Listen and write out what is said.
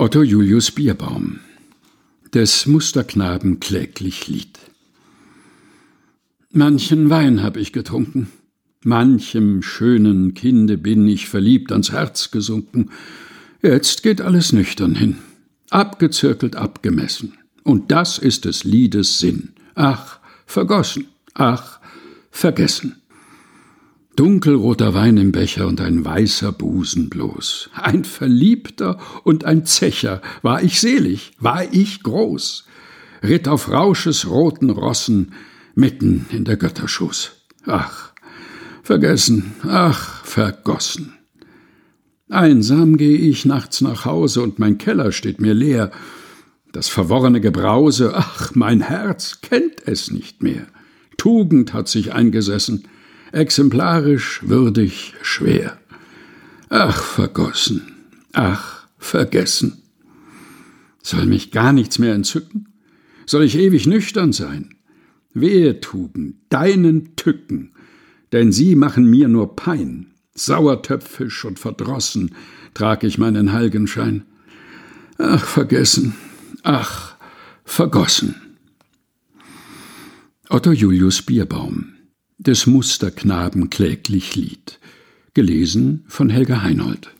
Otto Julius Bierbaum Des Musterknaben kläglich Lied. Manchen Wein hab ich getrunken, manchem schönen Kinde bin ich verliebt ans Herz gesunken, jetzt geht alles nüchtern hin, abgezirkelt, abgemessen, und das ist des Liedes Sinn, ach, vergossen, ach, vergessen. Dunkelroter Wein im Becher und ein weißer Busen bloß. Ein Verliebter und ein Zecher. War ich selig, war ich groß. Ritt auf Rausches roten Rossen mitten in der Götterschoß. Ach, vergessen, ach, vergossen. Einsam gehe ich nachts nach Hause und mein Keller steht mir leer. Das verworrene Gebrause, ach, mein Herz kennt es nicht mehr. Tugend hat sich eingesessen exemplarisch, würdig, schwer. Ach, vergossen, ach, vergessen. Soll mich gar nichts mehr entzücken? Soll ich ewig nüchtern sein? Wehe, Tugend, deinen Tücken, denn sie machen mir nur Pein. Sauertöpfisch und verdrossen trag ich meinen Heilgenschein. Ach, vergessen, ach, vergossen. Otto Julius Bierbaum des Musterknaben kläglich Lied. Gelesen von Helga Heinold.